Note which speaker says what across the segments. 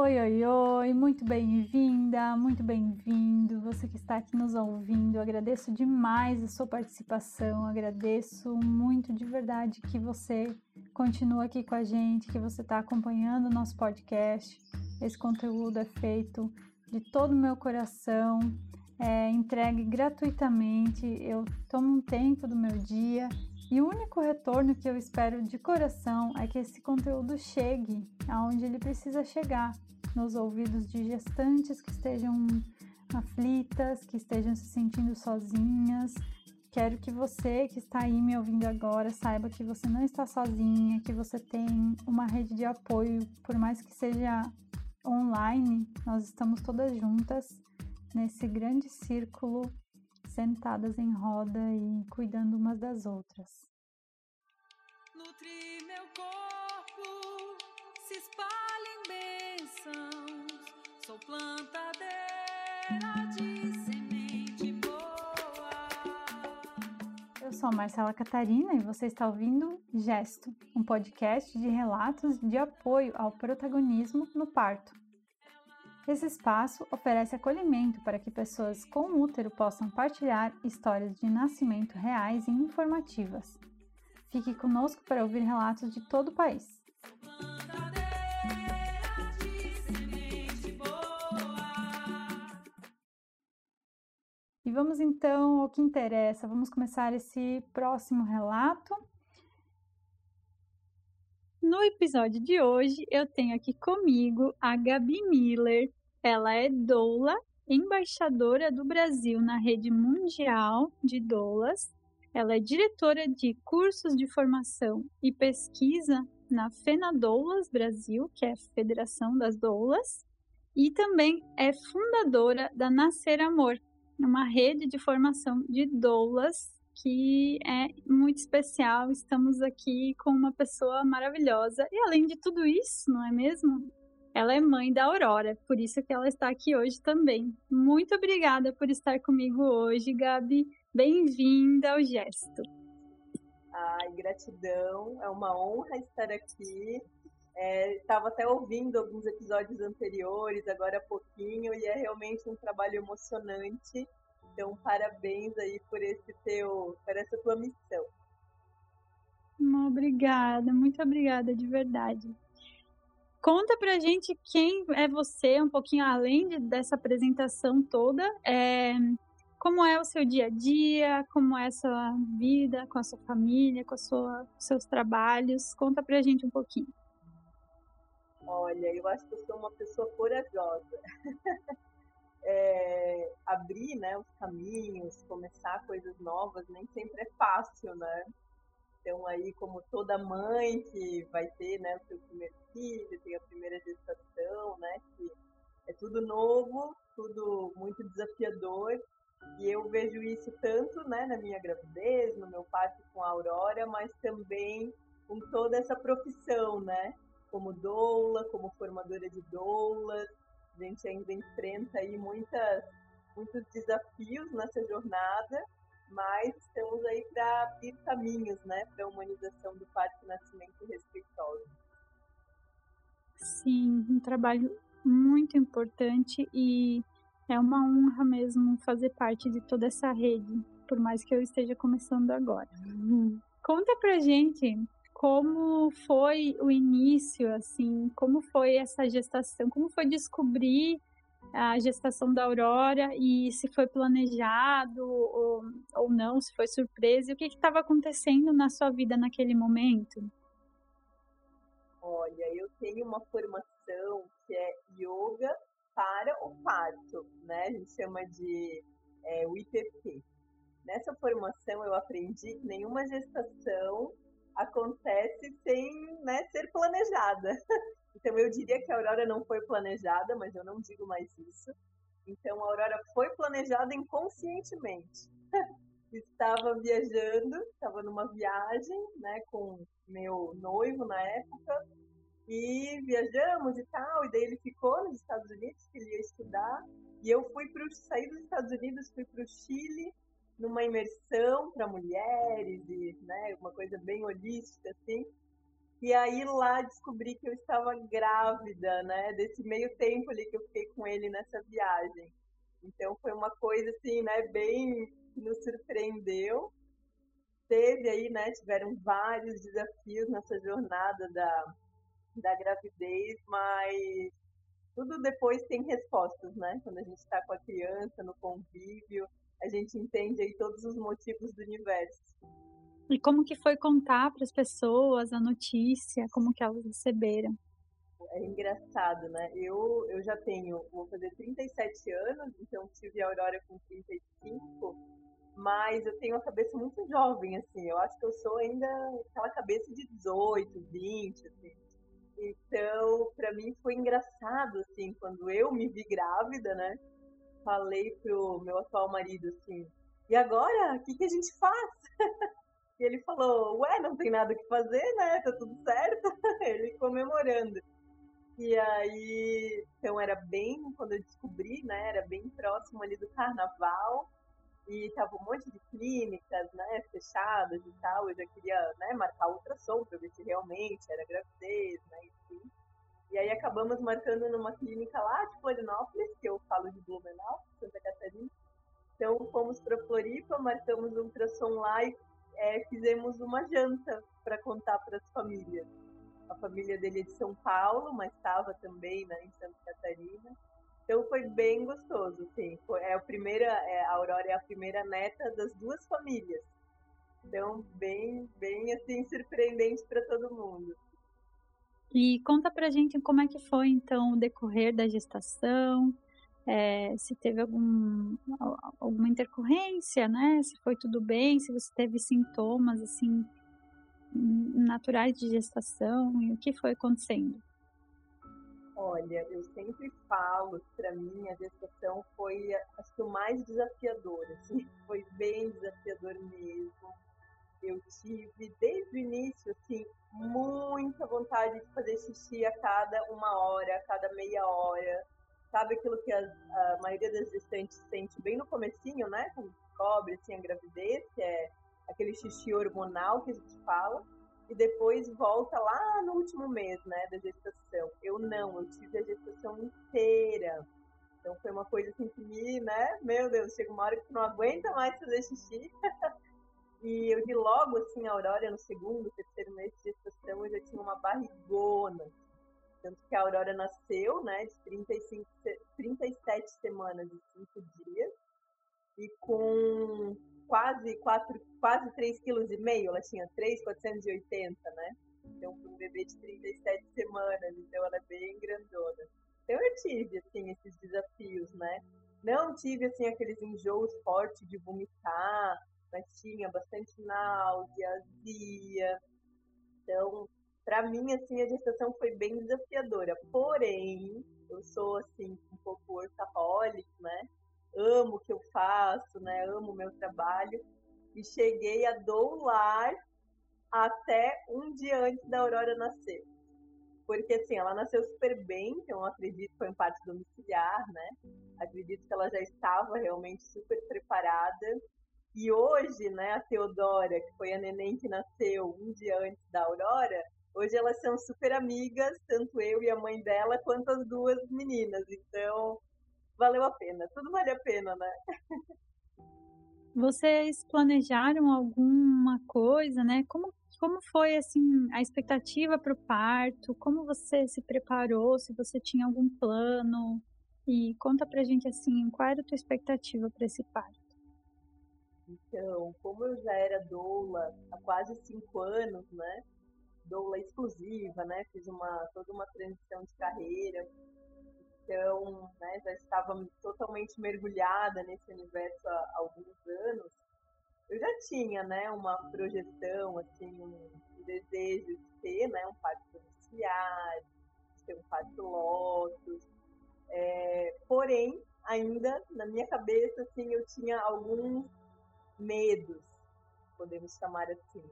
Speaker 1: Oi, oi, oi, muito bem-vinda, muito bem-vindo. Você que está aqui nos ouvindo, agradeço demais a sua participação, agradeço muito de verdade que você continua aqui com a gente, que você está acompanhando o nosso podcast. Esse conteúdo é feito de todo o meu coração, é entregue gratuitamente. Eu tomo um tempo do meu dia e o único retorno que eu espero de coração é que esse conteúdo chegue aonde ele precisa chegar, nos ouvidos de gestantes que estejam aflitas, que estejam se sentindo sozinhas. Quero que você que está aí me ouvindo agora saiba que você não está sozinha, que você tem uma rede de apoio, por mais que seja online, nós estamos todas juntas nesse grande círculo sentadas em roda e cuidando umas das outras. Nutri meu corpo, se espalha em bênçãos, sou plantadeira de semente boa. Eu sou a Marcela Catarina e você está ouvindo Gesto, um podcast de relatos de apoio ao protagonismo no parto. Esse espaço oferece acolhimento para que pessoas com útero possam partilhar histórias de nascimento reais e informativas. Fique conosco para ouvir relatos de todo o país. E vamos então ao que interessa. Vamos começar esse próximo relato. No episódio de hoje, eu tenho aqui comigo a Gabi Miller, ela é doula, embaixadora do Brasil na rede mundial de doulas. Ela é diretora de cursos de formação e pesquisa na FENADoulas Brasil, que é a Federação das Doulas, e também é fundadora da Nascer Amor, uma rede de formação de doulas que é muito especial. Estamos aqui com uma pessoa maravilhosa. E além de tudo isso, não é mesmo? Ela é mãe da Aurora, por isso que ela está aqui hoje também. Muito obrigada por estar comigo hoje, Gabi. Bem-vinda ao Gesto.
Speaker 2: Ai, gratidão. É uma honra estar aqui. Estava é, até ouvindo alguns episódios anteriores, agora há pouquinho, e é realmente um trabalho emocionante. Então, parabéns aí por esse teu, por essa tua missão.
Speaker 1: Obrigada, muito obrigada de verdade. Conta pra gente quem é você, um pouquinho além de, dessa apresentação toda. É, como é o seu dia a dia, como é a sua vida com a sua família, com sua, seus trabalhos. Conta pra gente um pouquinho.
Speaker 2: Olha, eu acho que eu sou uma pessoa corajosa. é, abrir né, os caminhos, começar coisas novas, nem sempre é fácil, né? Então, aí, como toda mãe que vai ter né, o seu primeiro filho, tem a primeira gestação, né, que é tudo novo, tudo muito desafiador. E eu vejo isso tanto né, na minha gravidez, no meu parto com a Aurora, mas também com toda essa profissão, né? Como doula, como formadora de doulas. A gente ainda enfrenta aí muitas, muitos desafios nessa jornada mas estamos aí para abrir caminhos, né, para a humanização do parto nascimento respeitoso.
Speaker 1: Sim, um trabalho muito importante e é uma honra mesmo fazer parte de toda essa rede, por mais que eu esteja começando agora. Uhum. Conta pra gente como foi o início, assim, como foi essa gestação, como foi descobrir a gestação da Aurora e se foi planejado ou, ou não, se foi surpresa, e o que estava acontecendo na sua vida naquele momento?
Speaker 2: Olha, eu tenho uma formação que é yoga para o parto, né? A gente chama de é, o IPP. Nessa formação eu aprendi que nenhuma gestação acontece sem né, ser planejada. Então eu diria que a Aurora não foi planejada, mas eu não digo mais isso. Então a Aurora foi planejada inconscientemente. estava viajando, estava numa viagem, né, com meu noivo na época, e viajamos e tal, e daí ele ficou nos Estados Unidos, que ele ia estudar, e eu fui para saí dos Estados Unidos, fui para o Chile, numa imersão para mulheres, e, né, uma coisa bem holística, assim, E aí lá descobri que eu estava grávida, né? Desse meio tempo ali que eu fiquei com ele nessa viagem. Então foi uma coisa assim, né, bem que nos surpreendeu. Teve aí, né, tiveram vários desafios nessa jornada da, da gravidez, mas tudo depois tem respostas, né? Quando a gente está com a criança no convívio, a gente entende aí todos os motivos do universo.
Speaker 1: E como que foi contar para as pessoas a notícia, como que elas receberam?
Speaker 2: É engraçado, né? Eu, eu já tenho, vou fazer 37 anos, então tive a Aurora com 35, mas eu tenho uma cabeça muito jovem, assim. Eu acho que eu sou ainda aquela cabeça de 18, 20, assim. Então, para mim foi engraçado, assim, quando eu me vi grávida, né? Falei pro meu atual marido, assim, e agora, o que, que a gente faz? E ele falou, ué, não tem nada que fazer, né? Tá tudo certo. ele comemorando. E aí, então era bem, quando eu descobri, né? Era bem próximo ali do carnaval. E tava um monte de clínicas, né? Fechadas e tal. Eu já queria, né? Marcar ultrassom pra ver se realmente era gravidez, né? Enfim. E aí acabamos marcando numa clínica lá de Florianópolis, que eu falo de Blumenau, Santa Catarina. Então fomos para Floripa, marcamos um ultrassom lá e é, fizemos uma janta para contar para as famílias. A família dele é de São Paulo, mas estava também né, em Santa Catarina. Então foi bem gostoso. Foi, é a primeira, é, a Aurora é a primeira neta das duas famílias. Então bem, bem assim surpreendente para todo mundo.
Speaker 1: E conta pra gente como é que foi então o decorrer da gestação, é, se teve algum, alguma intercorrência, né? Se foi tudo bem, se você teve sintomas assim naturais de gestação e o que foi acontecendo?
Speaker 2: Olha, eu sempre falo que para mim a gestação foi acho que o mais desafiador, assim, foi bem desafiador mesmo. Eu tive desde o início assim muita vontade de fazer xixi a cada uma hora, a cada meia hora sabe aquilo que a, a maioria das gestantes sente bem no comecinho, né? Quando descobre assim, a gravidez, que é aquele xixi hormonal que a gente fala, e depois volta lá no último mês, né, da gestação. Eu não, eu tive a gestação inteira. Então foi uma coisa assim que me, né, meu Deus, chega uma hora que tu não aguenta mais fazer xixi. e eu vi logo assim a Aurora no segundo, terceiro mês de gestação, eu já tinha uma barrigona. Tanto que a Aurora nasceu, né, de 35, 37 semanas e 5 dias, e com quase 4, quase 3,5 kg, ela tinha 3,480, né? Então, um bebê de 37 semanas, então ela é bem grandona. Então, eu tive, assim, esses desafios, né? Não tive, assim, aqueles enjoos fortes de vomitar, mas tinha bastante náusea, azia. Então, para mim, assim, a gestação foi bem desafiadora. Porém, eu sou, assim, um pouco workaholic, né? Amo o que eu faço, né? Amo o meu trabalho. E cheguei a doular até um dia antes da Aurora nascer. Porque, assim, ela nasceu super bem, então acredito que foi em parte domiciliar, né? Acredito que ela já estava realmente super preparada. E hoje, né, a Teodora, que foi a neném que nasceu um dia antes da Aurora, Hoje elas são super amigas, tanto eu e a mãe dela, quanto as duas meninas. Então, valeu a pena. Tudo vale a pena, né?
Speaker 1: Vocês planejaram alguma coisa, né? Como, como foi, assim, a expectativa para o parto? Como você se preparou? Se você tinha algum plano? E conta pra gente, assim, qual era a tua expectativa para esse parto?
Speaker 2: Então, como eu já era doula há quase cinco anos, né? Doula exclusiva, né? Fiz uma toda uma transição de carreira. Então, né, já estava totalmente mergulhada nesse universo há alguns anos. Eu já tinha, né, uma projeção, assim, um, desejo de ter, né, um parto domiciliar, de ter um parto lotus. É, porém, ainda na minha cabeça, assim, eu tinha alguns medos, podemos chamar assim.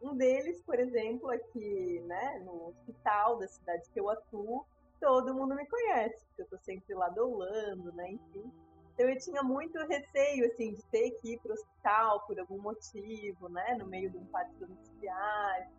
Speaker 2: Um deles, por exemplo, aqui né, no hospital da cidade que eu atuo, todo mundo me conhece, porque eu estou sempre lá doulando, né, enfim. Então eu tinha muito receio, assim, de ter que ir para o hospital por algum motivo, né, no meio de um parto domiciliar.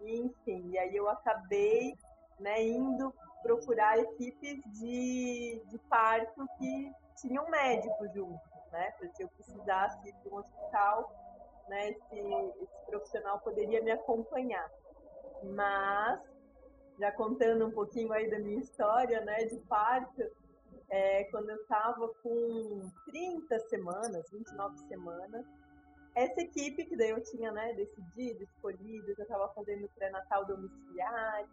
Speaker 2: enfim, e aí eu acabei né, indo procurar equipes de, de parto que tinham médicos juntos, né? Porque se eu precisasse ir para um hospital, né, esse, esse profissional poderia me acompanhar. Mas, já contando um pouquinho aí da minha história, né, de parto, é, quando eu estava com 30 semanas, 29 semanas, essa equipe que daí eu tinha, né, decidido, escolhido, já estava fazendo pré-natal domiciliar,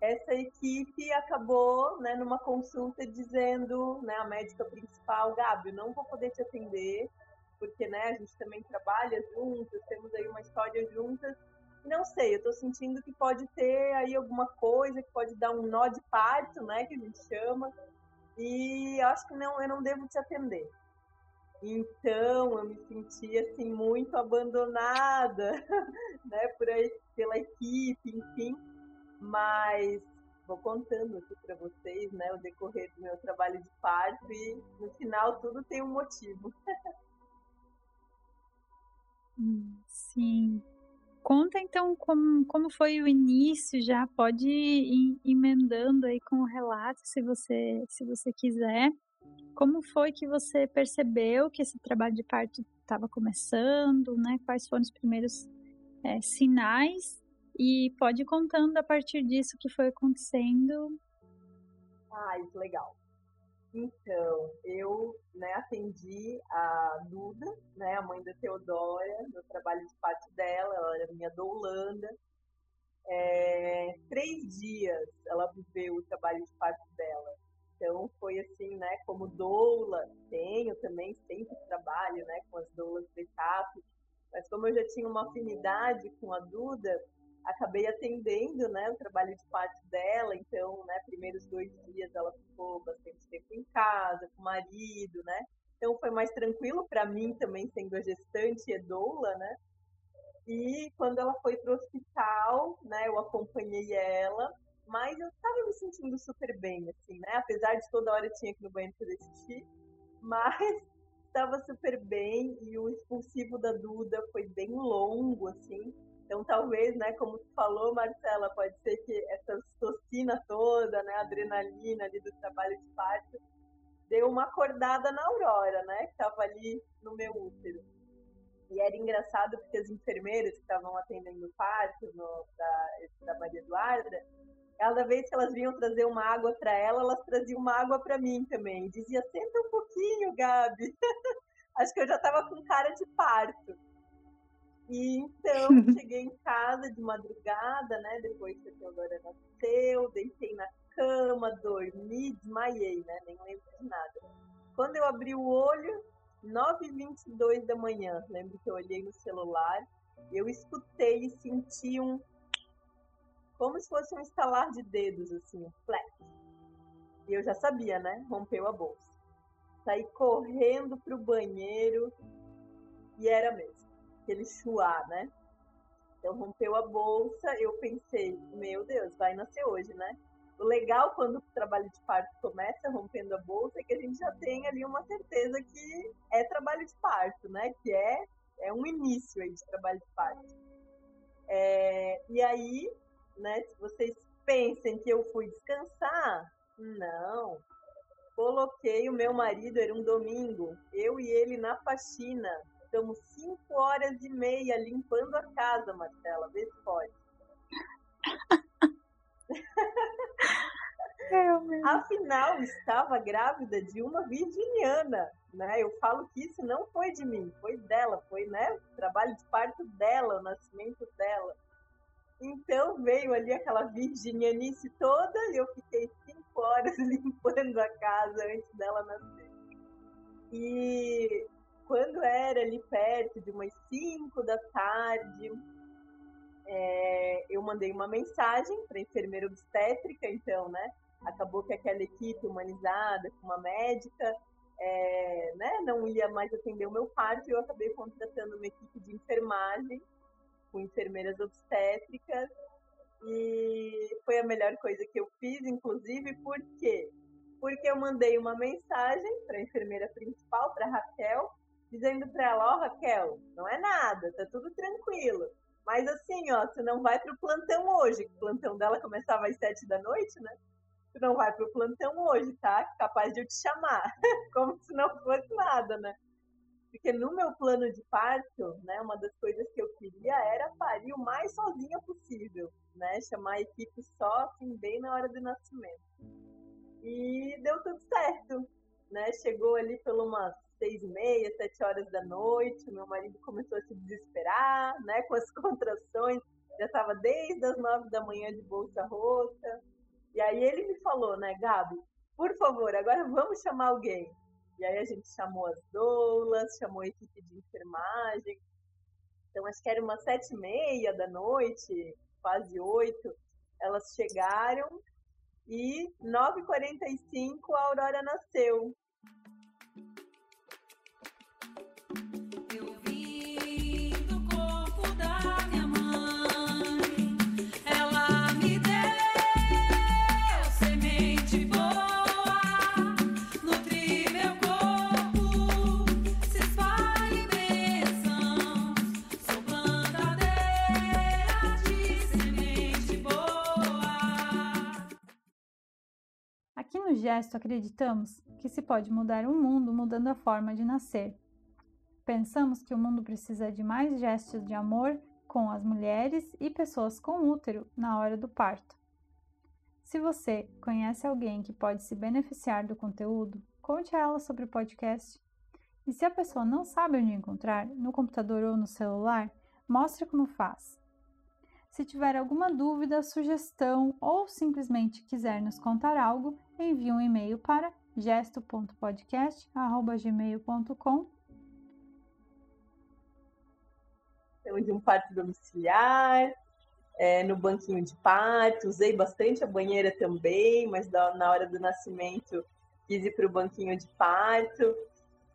Speaker 2: essa equipe acabou, né, numa consulta dizendo, né, a médica principal, Gabi, não vou poder te atender, porque, né, a gente também trabalha juntas, temos aí uma história juntas, não sei, eu estou sentindo que pode ter aí alguma coisa que pode dar um nó de parto, né, que a gente chama, e acho que não, eu não devo te atender. Então, eu me senti assim muito abandonada, né, por aí pela equipe, enfim. Mas vou contando aqui para vocês, né, o decorrer do meu trabalho de parto e no final tudo tem um motivo.
Speaker 1: Sim. Conta então como, como foi o início, já pode ir emendando aí com o relato, se você, se você quiser. Como foi que você percebeu que esse trabalho de parto estava começando, né? Quais foram os primeiros é, sinais? E pode ir contando a partir disso que foi acontecendo.
Speaker 2: Isso legal. Então, eu né, atendi a Duda, né, a mãe da Teodora, no trabalho de parto dela, ela era minha doulanda. É, três dias ela viveu o trabalho de parto dela. Então, foi assim, né, como doula, tenho também, sempre trabalho, né, com as doulas de etapa, mas como eu já tinha uma afinidade com a Duda, acabei atendendo, né, o trabalho de parte dela, então, né, primeiros dois dias ela ficou bastante tempo em casa, com o marido, né, então foi mais tranquilo para mim também, sendo a gestante e doula, né, e quando ela foi para o hospital, né, eu acompanhei ela, mas eu estava me sentindo super bem, assim, né, apesar de toda hora eu tinha que ir no banheiro fazer xixi, mas estava super bem e o expulsivo da Duda foi bem longo, assim, então, talvez, né, como tu falou, Marcela, pode ser que essa ocitocina toda, né, adrenalina ali do trabalho de parto, deu uma acordada na Aurora, né, que estava ali no meu útero. E era engraçado porque as enfermeiras que estavam atendendo o parto no, da, da Maria Eduarda, cada vez que elas vinham trazer uma água para ela, elas traziam uma água para mim também. Dizia, senta um pouquinho, Gabi. Acho que eu já estava com cara de parto. E então cheguei em casa de madrugada, né? Depois que a Teodora nasceu, deitei na cama, dormi, desmaiei, né? Nem lembro de nada. Quando eu abri o olho, 9h22 da manhã, lembro que eu olhei no celular, eu escutei e senti um. Como se fosse um estalar de dedos, assim, um flash. E eu já sabia, né? Rompeu a bolsa. Saí correndo pro banheiro e era mesmo aquele chuá, né? Então rompeu a bolsa, eu pensei, meu Deus, vai nascer hoje, né? O legal quando o trabalho de parto começa rompendo a bolsa é que a gente já tem ali uma certeza que é trabalho de parto, né? Que é, é um início aí de trabalho de parto. É, e aí, né, se vocês pensem que eu fui descansar, não. Coloquei o meu marido, era um domingo, eu e ele na faxina, Ficamos cinco horas e meia limpando a casa, Marcela. Vê se pode. Afinal, estava grávida de uma virginiana, né? Eu falo que isso não foi de mim, foi dela, foi, né? O trabalho de parto dela, o nascimento dela. Então veio ali aquela virginianice toda e eu fiquei cinco horas limpando a casa antes dela nascer. E quando era ali perto de umas 5 da tarde, é, eu mandei uma mensagem para a enfermeira obstétrica, então, né? Acabou que aquela equipe humanizada, com uma médica, é, né, não ia mais atender o meu parto, e eu acabei contratando uma equipe de enfermagem, com enfermeiras obstétricas, e foi a melhor coisa que eu fiz, inclusive, por quê? Porque eu mandei uma mensagem para a enfermeira principal, para Raquel, dizendo para ela: Ó, oh, Raquel, não é nada, tá tudo tranquilo. Mas assim, ó, tu não vai pro plantão hoje. O plantão dela começava às sete da noite, né? Tu não vai pro plantão hoje, tá? Capaz de eu te chamar. Como se não fosse nada, né? Porque no meu plano de parto, né, uma das coisas que eu queria era parir o mais sozinha possível, né? Chamar a equipe só, assim, bem na hora do nascimento. E deu tudo certo, né? Chegou ali pelo umas seis e meia, sete horas da noite, meu marido começou a se desesperar, né? Com as contrações, já estava desde as nove da manhã de bolsa rota. E aí ele me falou, né, Gabi, por favor, agora vamos chamar alguém. E aí a gente chamou as doulas, chamou a equipe de enfermagem. Então acho que era umas sete e meia da noite, quase oito. Elas chegaram e 9h45 a Aurora nasceu.
Speaker 1: Gesto acreditamos que se pode mudar o mundo mudando a forma de nascer. Pensamos que o mundo precisa de mais gestos de amor com as mulheres e pessoas com útero na hora do parto. Se você conhece alguém que pode se beneficiar do conteúdo, conte a ela sobre o podcast. E se a pessoa não sabe onde encontrar, no computador ou no celular, mostre como faz. Se tiver alguma dúvida, sugestão ou simplesmente quiser nos contar algo, envie um e-mail para gesto.podcast.gmail.com
Speaker 2: de um parto domiciliar, é, no banquinho de parto, usei bastante a banheira também, mas na hora do nascimento quis ir para o banquinho de parto.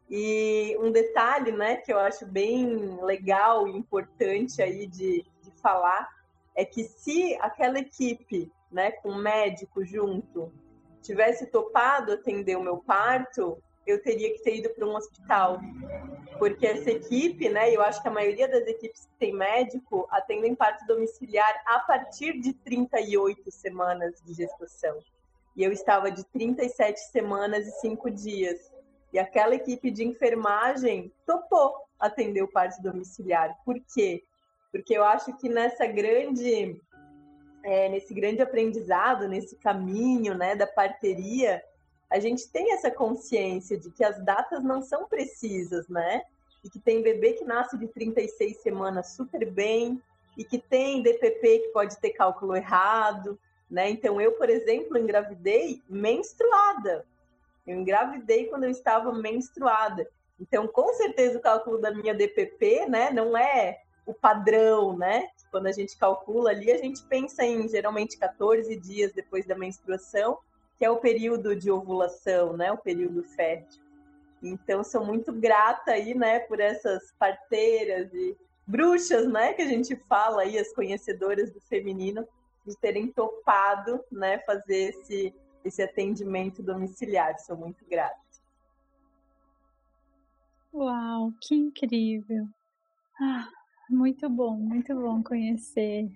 Speaker 2: E um detalhe, né, que eu acho bem legal e importante aí de, de falar, é que se aquela equipe, né, com médico junto, tivesse topado atender o meu parto, eu teria que ter ido para um hospital. Porque essa equipe, né, eu acho que a maioria das equipes que tem médico atendem parto domiciliar a partir de 38 semanas de gestação. E eu estava de 37 semanas e 5 dias. E aquela equipe de enfermagem topou atender o parto domiciliar. Por quê? porque eu acho que nessa grande, é, nesse grande aprendizado, nesse caminho, né, da parteria, a gente tem essa consciência de que as datas não são precisas, né? E que tem bebê que nasce de 36 semanas super bem, e que tem DPP que pode ter cálculo errado, né? Então eu, por exemplo, engravidei menstruada. Eu engravidei quando eu estava menstruada. Então, com certeza o cálculo da minha DPP, né, não é o padrão, né? Quando a gente calcula ali, a gente pensa em geralmente 14 dias depois da menstruação, que é o período de ovulação, né? O período fértil. Então, sou muito grata aí, né, por essas parteiras e bruxas, né, que a gente fala aí, as conhecedoras do feminino, de terem topado, né, fazer esse, esse atendimento domiciliar. Sou muito grata.
Speaker 1: Uau, que incrível! Ah, muito bom, muito bom conhecer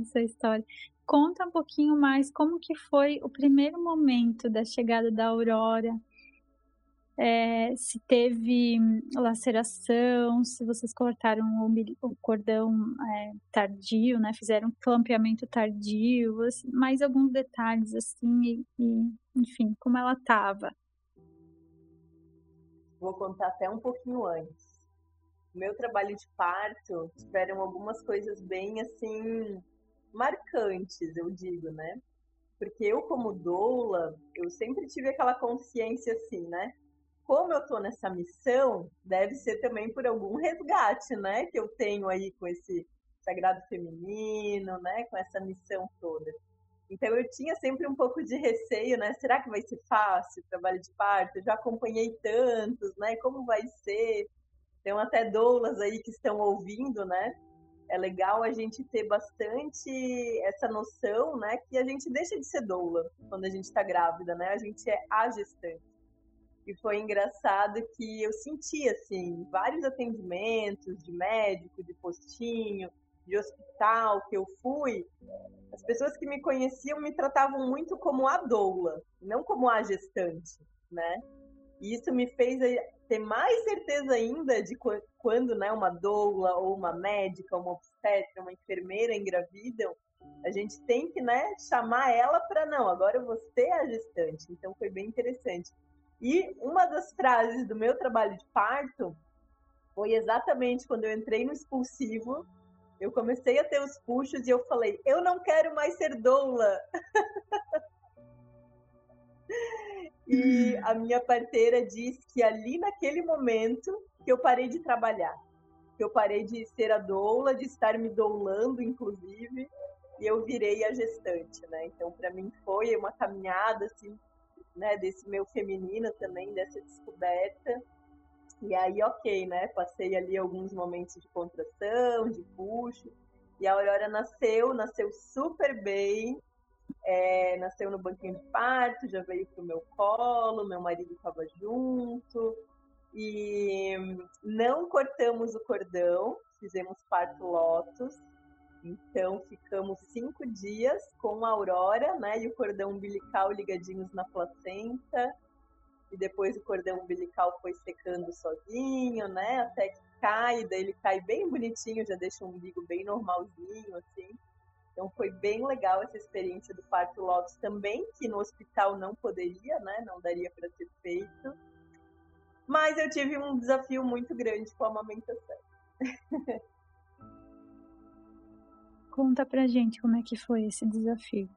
Speaker 1: essa história. Conta um pouquinho mais como que foi o primeiro momento da chegada da Aurora. É, se teve laceração, se vocês cortaram o, cordão é, tardio, né? Fizeram clampeamento tardio, assim, mais alguns detalhes assim, e, e enfim, como ela estava.
Speaker 2: Vou contar até um pouquinho antes meu trabalho de parto tiveram algumas coisas bem assim marcantes, eu digo, né? Porque eu como doula, eu sempre tive aquela consciência assim, né? Como eu tô nessa missão, deve ser também por algum resgate, né, que eu tenho aí com esse sagrado feminino, né, com essa missão toda. Então eu tinha sempre um pouco de receio, né? Será que vai ser fácil o trabalho de parto? Eu já acompanhei tantos, né? Como vai ser? Tem até doulas aí que estão ouvindo, né? É legal a gente ter bastante essa noção, né? Que a gente deixa de ser doula quando a gente está grávida, né? A gente é a gestante. E foi engraçado que eu senti, assim, vários atendimentos de médico, de postinho, de hospital que eu fui, as pessoas que me conheciam me tratavam muito como a doula, não como a gestante, né? E isso me fez ter mais certeza ainda de quando né, uma doula ou uma médica, uma obstetra, uma enfermeira engravidam, a gente tem que né, chamar ela para não, agora você é a gestante. Então foi bem interessante. E uma das frases do meu trabalho de parto foi exatamente quando eu entrei no expulsivo, eu comecei a ter os puxos e eu falei: eu não quero mais ser doula. e a minha parteira disse que ali naquele momento que eu parei de trabalhar, que eu parei de ser a doula, de estar me doulando, inclusive, e eu virei a gestante, né? Então, para mim foi uma caminhada assim, né, desse meu feminino também, dessa descoberta. E aí, ok, né? Passei ali alguns momentos de contração, de puxo. E a Aurora nasceu, nasceu super bem. É, nasceu no banquinho de parto, já veio pro meu colo, meu marido estava junto. E não cortamos o cordão, fizemos parto lotus. Então ficamos cinco dias com a Aurora, né? E o cordão umbilical ligadinhos na placenta. E depois o cordão umbilical foi secando sozinho, né? Até que cai, daí ele cai bem bonitinho, já deixa o umbigo bem normalzinho, assim. Então foi bem legal essa experiência do parto Lotus também, que no hospital não poderia, né? Não daria para ser feito. Mas eu tive um desafio muito grande com a amamentação.
Speaker 1: Conta pra gente como é que foi esse desafio.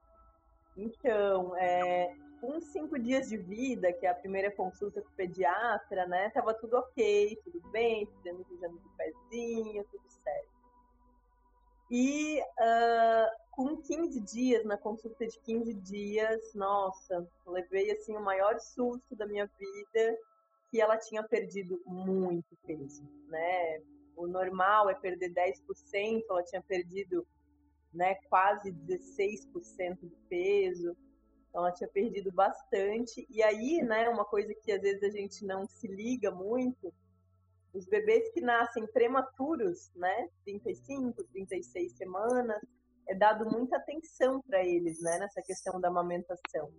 Speaker 2: Então, é, com cinco dias de vida, que é a primeira consulta com o pediatra, né? Tava tudo ok, tudo bem, fizemos o exame de pezinho, tudo certo. E uh, com 15 dias, na consulta de 15 dias, nossa, levei assim o maior susto da minha vida, que ela tinha perdido muito peso, né? O normal é perder 10%, ela tinha perdido né, quase 16% de peso. Então ela tinha perdido bastante. E aí, né, uma coisa que às vezes a gente não se liga muito, os bebês que nascem prematuros, né, 35, 36 semanas, é dado muita atenção para eles, né, nessa questão da amamentação.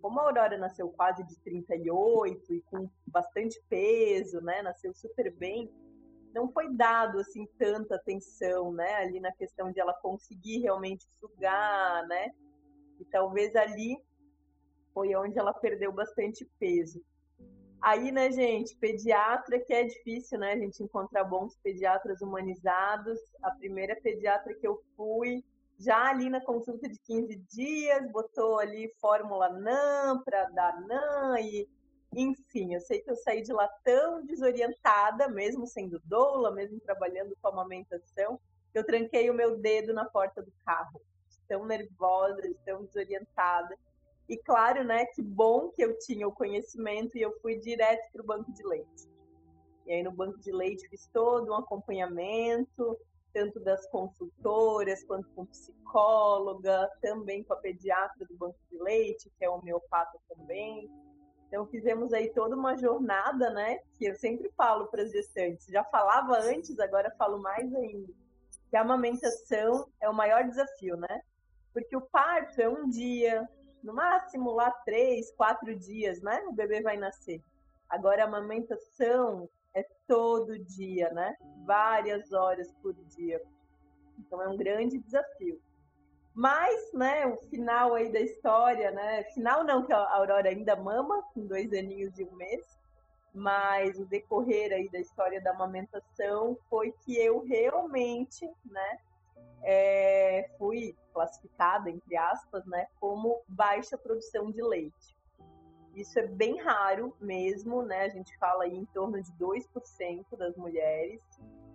Speaker 2: Como a Aurora nasceu quase de 38 e com bastante peso, né, nasceu super bem, não foi dado assim tanta atenção, né, ali na questão de ela conseguir realmente sugar, né? E talvez ali foi onde ela perdeu bastante peso. Aí, né, gente, pediatra que é difícil, né, a gente encontrar bons pediatras humanizados. A primeira pediatra que eu fui, já ali na consulta de 15 dias, botou ali fórmula NAM para dar NAM e enfim, eu sei que eu saí de lá tão desorientada, mesmo sendo doula, mesmo trabalhando com amamentação, que eu tranquei o meu dedo na porta do carro. Tão nervosa, tão desorientada. E claro, né, que bom que eu tinha o conhecimento e eu fui direto para o banco de leite. E aí no banco de leite fiz todo um acompanhamento, tanto das consultoras quanto com psicóloga, também com a pediatra do banco de leite, que é homeopata também. Então fizemos aí toda uma jornada, né? Que eu sempre falo para as gestantes. Já falava antes, agora falo mais ainda. Que a amamentação é o maior desafio, né? Porque o parto é um dia, no máximo lá três, quatro dias, né? O bebê vai nascer. Agora a amamentação é todo dia, né? Várias horas por dia. Então é um grande desafio. Mas, né, o final aí da história, né? Final não, que a Aurora ainda mama, com dois aninhos e um mês. Mas o decorrer aí da história da amamentação foi que eu realmente, né, é, fui classificada, entre aspas, né, como baixa produção de leite. Isso é bem raro mesmo, né? A gente fala aí em torno de 2% das mulheres.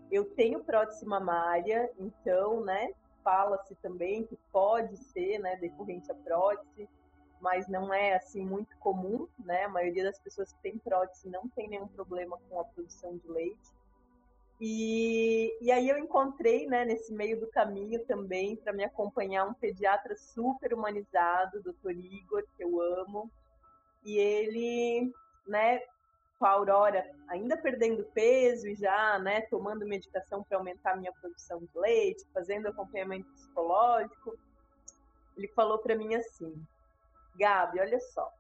Speaker 2: Eu tenho prótese mamária, então, né, fala-se também que pode ser né, decorrente à prótese, mas não é assim muito comum, né? A maioria das pessoas que tem prótese não tem nenhum problema com a produção de leite. E, e aí eu encontrei, né, nesse meio do caminho também, para me acompanhar, um pediatra super humanizado, Dr. Igor, que eu amo. E ele, né, com a Aurora ainda perdendo peso e já, né, tomando medicação para aumentar a minha produção de leite, fazendo acompanhamento psicológico, ele falou para mim assim: Gabi, olha só.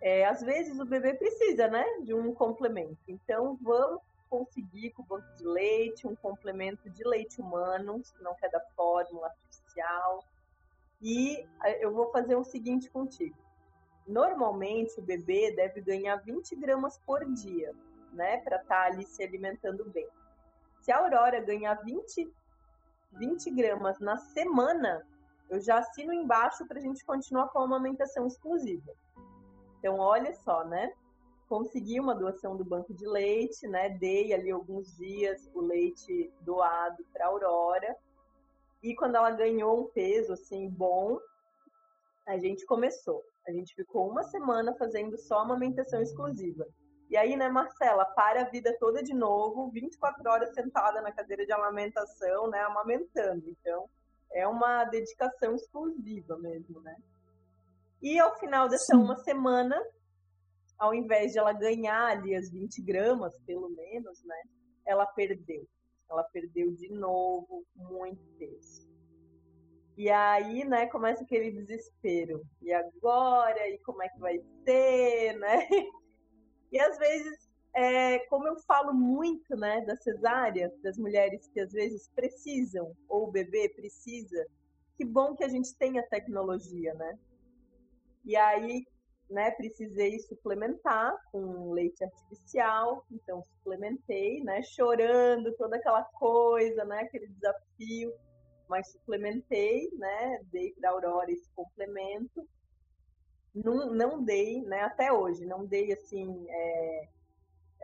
Speaker 2: É, às vezes o bebê precisa, né, de um complemento. Então vamos conseguir com o banco de leite um complemento de leite humano, se não quer da fórmula artificial. E eh, eu vou fazer o seguinte contigo. Normalmente o bebê deve ganhar 20 gramas por dia, né, para estar tá ali se alimentando bem. Se a Aurora ganhar 20, 20 gramas na semana, eu já assino embaixo para a gente continuar com a amamentação exclusiva. Então, olha só, né? Consegui uma doação do banco de leite, né? Dei ali alguns dias o leite doado para Aurora. E quando ela ganhou um peso assim bom, a gente começou. A gente ficou uma semana fazendo só amamentação exclusiva. E aí, né, Marcela, para a vida toda de novo, 24 horas sentada na cadeira de amamentação, né, amamentando. Então, é uma dedicação exclusiva mesmo, né? E ao final dessa Sim. uma semana, ao invés de ela ganhar ali as 20 gramas, pelo menos, né? Ela perdeu. Ela perdeu de novo muito peso. E aí, né, começa aquele desespero. E agora? E como é que vai ser, né? E às vezes é, como eu falo muito né, da cesárea, das mulheres que às vezes precisam, ou o bebê precisa, que bom que a gente tem a tecnologia, né? E aí, né, precisei suplementar com leite artificial, então suplementei, né, chorando, toda aquela coisa, né, aquele desafio, mas suplementei, né, dei para Aurora esse complemento. Não, não dei, né, até hoje, não dei assim, é,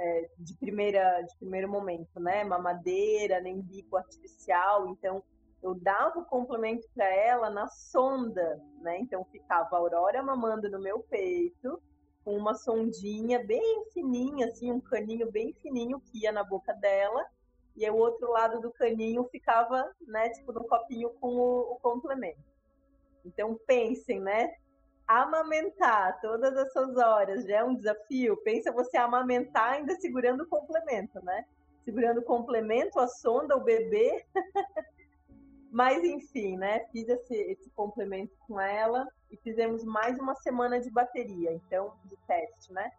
Speaker 2: é, de, primeira, de primeiro momento, né? Mamadeira, nem bico artificial. Então, eu dava o complemento para ela na sonda, né? Então, ficava a Aurora mamando no meu peito, com uma sondinha bem fininha, assim, um caninho bem fininho que ia na boca dela. E o outro lado do caninho ficava, né, tipo, no copinho com o, o complemento. Então, pensem, né? amamentar todas essas horas já é um desafio. Pensa você amamentar ainda segurando o complemento, né? Segurando o complemento, a sonda, o bebê. Mas enfim, né? Fiz esse, esse complemento com ela e fizemos mais uma semana de bateria, então, de teste, né?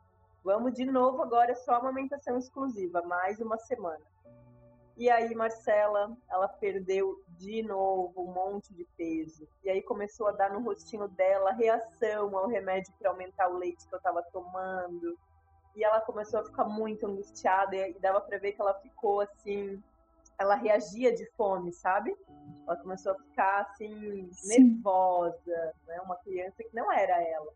Speaker 2: Vamos de novo agora só amamentação exclusiva, mais uma semana. E aí, Marcela, ela perdeu de novo um monte de peso. E aí começou a dar no rostinho dela reação ao remédio para aumentar o leite que eu estava tomando. E ela começou a ficar muito angustiada e dava para ver que ela ficou assim, ela reagia de fome, sabe? Ela começou a ficar assim Sim. nervosa, né? Uma criança que não era ela.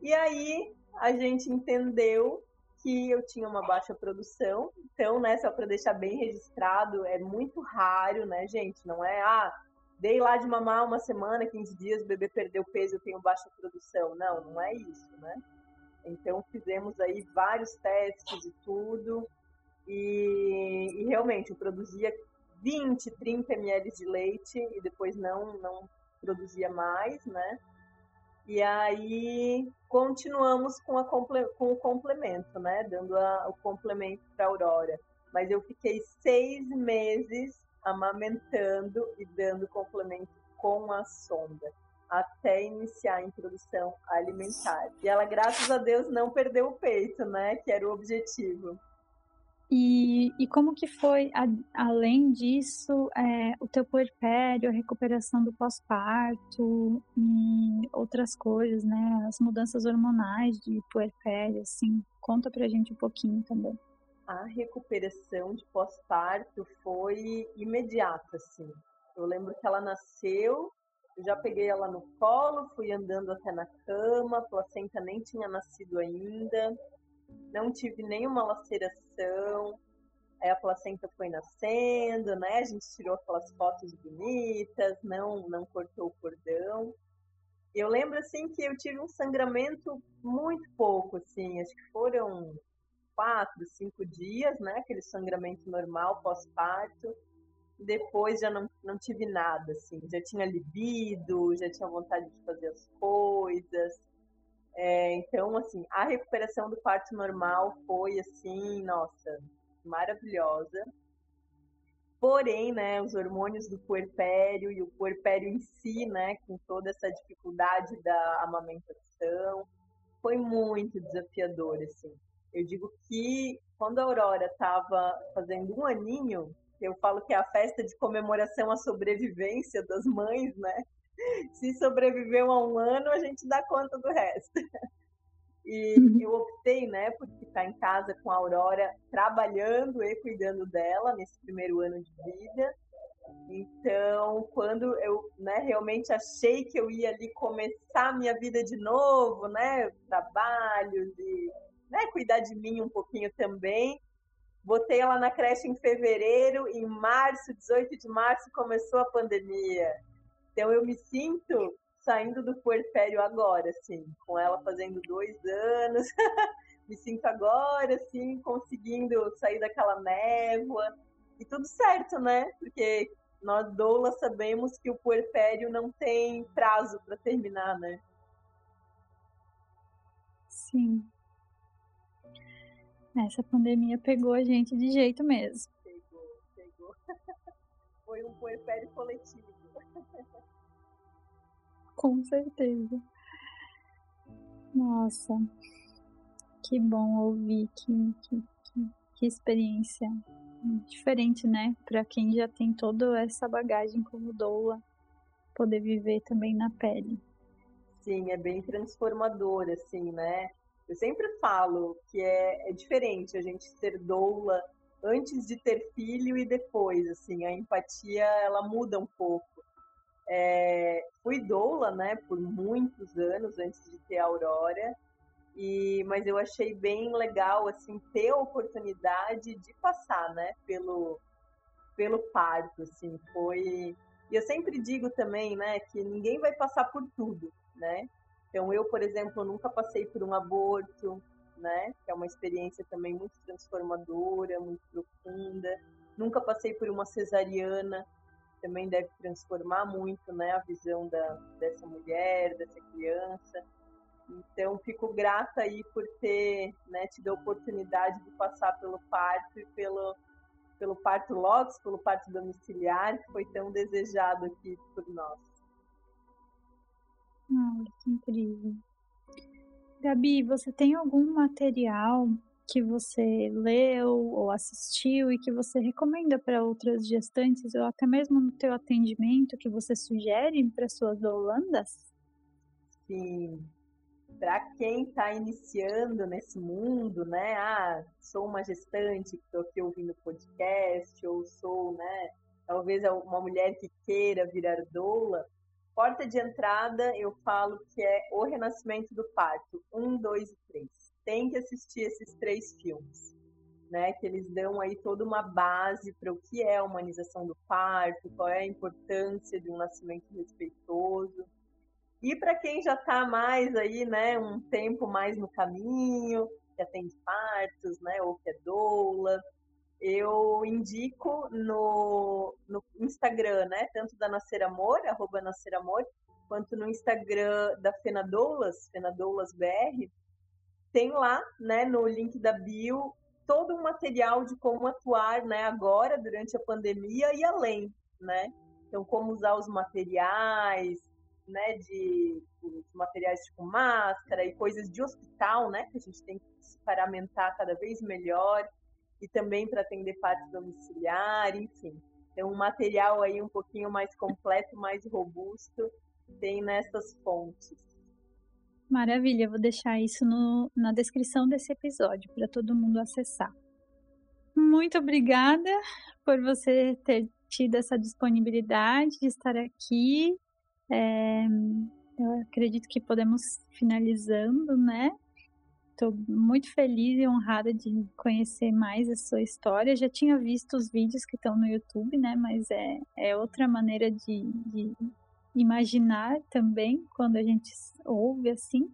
Speaker 2: E aí a gente entendeu que eu tinha uma baixa produção. Então, né, só para deixar bem registrado, é muito raro, né, gente? Não é, ah, dei lá de mamar uma semana, 15 dias, o bebê perdeu peso, eu tenho baixa produção. Não, não é isso, né? Então, fizemos aí vários testes e tudo. E, e realmente, eu produzia 20, 30 ml de leite e depois não, não produzia mais, né? E aí continuamos com, a, com o complemento, né? Dando a, o complemento para Aurora. Mas eu fiquei seis meses amamentando e dando complemento com a sonda até iniciar a introdução alimentar. E ela, graças a Deus, não perdeu o peito, né? Que era o objetivo.
Speaker 1: E, e como que foi, a, além disso, é, o teu puerpério, a recuperação do pós-parto e outras coisas, né? As mudanças hormonais de puerpério, assim. Conta pra gente um pouquinho também.
Speaker 2: A recuperação de pós-parto foi imediata, assim. Eu lembro que ela nasceu, eu já peguei ela no colo, fui andando até na cama, a placenta nem tinha nascido ainda não tive nenhuma laceração, aí a placenta foi nascendo, né? A gente tirou aquelas fotos bonitas, não, não cortou o cordão. Eu lembro assim que eu tive um sangramento muito pouco, assim, acho que foram quatro, cinco dias, né? Aquele sangramento normal pós-parto. Depois já não, não tive nada, assim, já tinha libido, já tinha vontade de fazer as coisas É, então, assim, a recuperação do parto normal foi, assim, nossa, maravilhosa. Porém, né, os hormônios do puerpério e o puerpério em si, né, com toda essa dificuldade da amamentação, foi muito desafiador, assim. Eu digo que quando a Aurora estava fazendo um aninho, eu falo que é a festa de comemoração à sobrevivência das mães, né? Se sobreviveu a um ano, a gente dá conta do resto. E uhum. eu optei, né, por ficar em casa com a Aurora, trabalhando e cuidando dela nesse primeiro ano de vida. Então, quando eu né, realmente achei que eu ia ali começar a minha vida de novo, né, trabalho, de né, cuidar de mim um pouquinho também, botei ela na creche em fevereiro, em março, 18 de março, começou a pandemia. Então, eu me sinto saindo do puerpério agora, assim, com ela fazendo dois anos. Me sinto agora, assim, conseguindo sair daquela névoa. E tudo certo, né? Porque nós doulas sabemos que o puerpério não tem prazo para terminar, né?
Speaker 1: Sim. Essa pandemia pegou a gente de jeito mesmo.
Speaker 2: Pegou, pegou. Foi um puerpério coletivo.
Speaker 1: Com certeza. Nossa, que bom ouvir, que, que, que, que experiência diferente, né? Para quem já tem toda essa bagagem como doula, poder viver também na pele.
Speaker 2: Sim, é bem transformador, assim, né? Eu sempre falo que é, é diferente a gente ser doula antes de ter filho e depois, assim, a empatia ela muda um pouco. É, fui doula, né, por muitos anos antes de ter a Aurora, e, mas eu achei bem legal, assim, ter a oportunidade de passar, né, pelo, pelo parto, assim, foi... E eu sempre digo também, né, que ninguém vai passar por tudo, né? Então, eu, por exemplo, nunca passei por um aborto, né, que é uma experiência também muito transformadora, muito profunda. Nunca passei por uma cesariana, também deve transformar muito né, a visão da, dessa mulher, dessa criança. Então, fico grata aí por ter né, tido a oportunidade de passar pelo parto e pelo, pelo parto logos, pelo parto domiciliar, que foi tão desejado aqui por nós.
Speaker 1: Ah, que incrível. Gabi, você tem algum material que você leu ou assistiu e que você recomenda para outras gestantes ou até mesmo no teu atendimento que você sugere para suas doulandas?
Speaker 2: Sim. Para quem está iniciando nesse mundo, né? Ah, sou uma gestante que estou aqui ouvindo podcast, ou sou, né? Talvez uma mulher que queira virar doula. Porta de entrada, eu falo que é O Renascimento do Parto, um, dois e três tem que assistir esses três filmes, né? Que eles dão aí toda uma base para o que é a humanização do parto, qual é a importância de um nascimento respeitoso. E para quem já está mais aí, né, um tempo mais no caminho, que atende partos, né, ou que é doula, eu indico no, no Instagram, né, tanto da Nascer Amor, arroba Nascer Amor, quanto no Instagram da Fenadoulas, Fenadoulas BR, tem lá, né, no link da bio, todo um material de como atuar, né, agora, durante a pandemia e além, né? Então, como usar os materiais, né, de os materiais tipo máscara e coisas de hospital, né, que a gente tem que se paramentar cada vez melhor e também para atender parte domiciliar, enfim. Então, um material aí um pouquinho mais completo, mais robusto, tem nessas fontes.
Speaker 1: Maravilha, vou deixar isso no, na descrição desse episódio para todo mundo acessar. Muito obrigada por você ter tido essa disponibilidade de estar aqui. É, eu acredito que podemos finalizando, né? Estou muito feliz e honrada de conhecer mais a sua história. Já tinha visto os vídeos que estão no YouTube, né? Mas é, é outra maneira de, de imaginar também quando a gente ouve assim.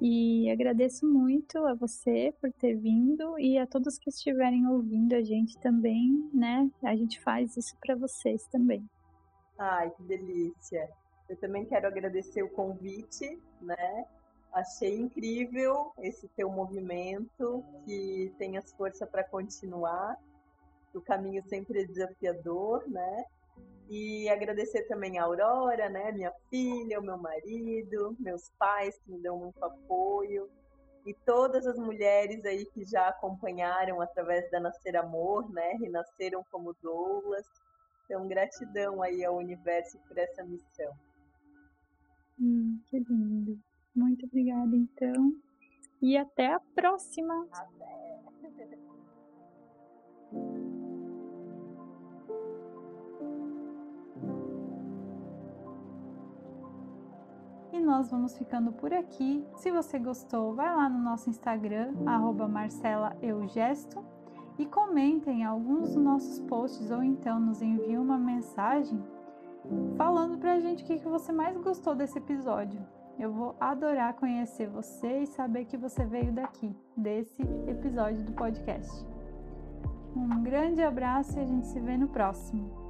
Speaker 1: E agradeço muito a você por ter vindo e a todos que estiverem ouvindo a gente também, né? A gente faz isso para vocês também.
Speaker 2: Ai, que delícia. Eu também quero agradecer o convite, né? Achei incrível esse teu movimento, que tenhas força para continuar. O caminho sempre é desafiador, né? E agradecer também a Aurora, né, minha filha, o meu marido, meus pais que me dão muito apoio e todas as mulheres aí que já acompanharam através da Nascer Amor, né, renasceram como doulas. Então, gratidão aí ao universo por essa missão.
Speaker 1: Hum, que lindo. Muito obrigada, então. E até a próxima.
Speaker 2: Até.
Speaker 1: E nós vamos ficando por aqui. Se você gostou, vai lá no nosso Instagram, marcelaeugesto, e comentem alguns dos nossos posts ou então nos envie uma mensagem falando pra gente o que, você mais gostou desse episódio. Eu vou adorar conhecer você e saber que você veio daqui, desse episódio do podcast. Um grande abraço e a gente se vê no próximo.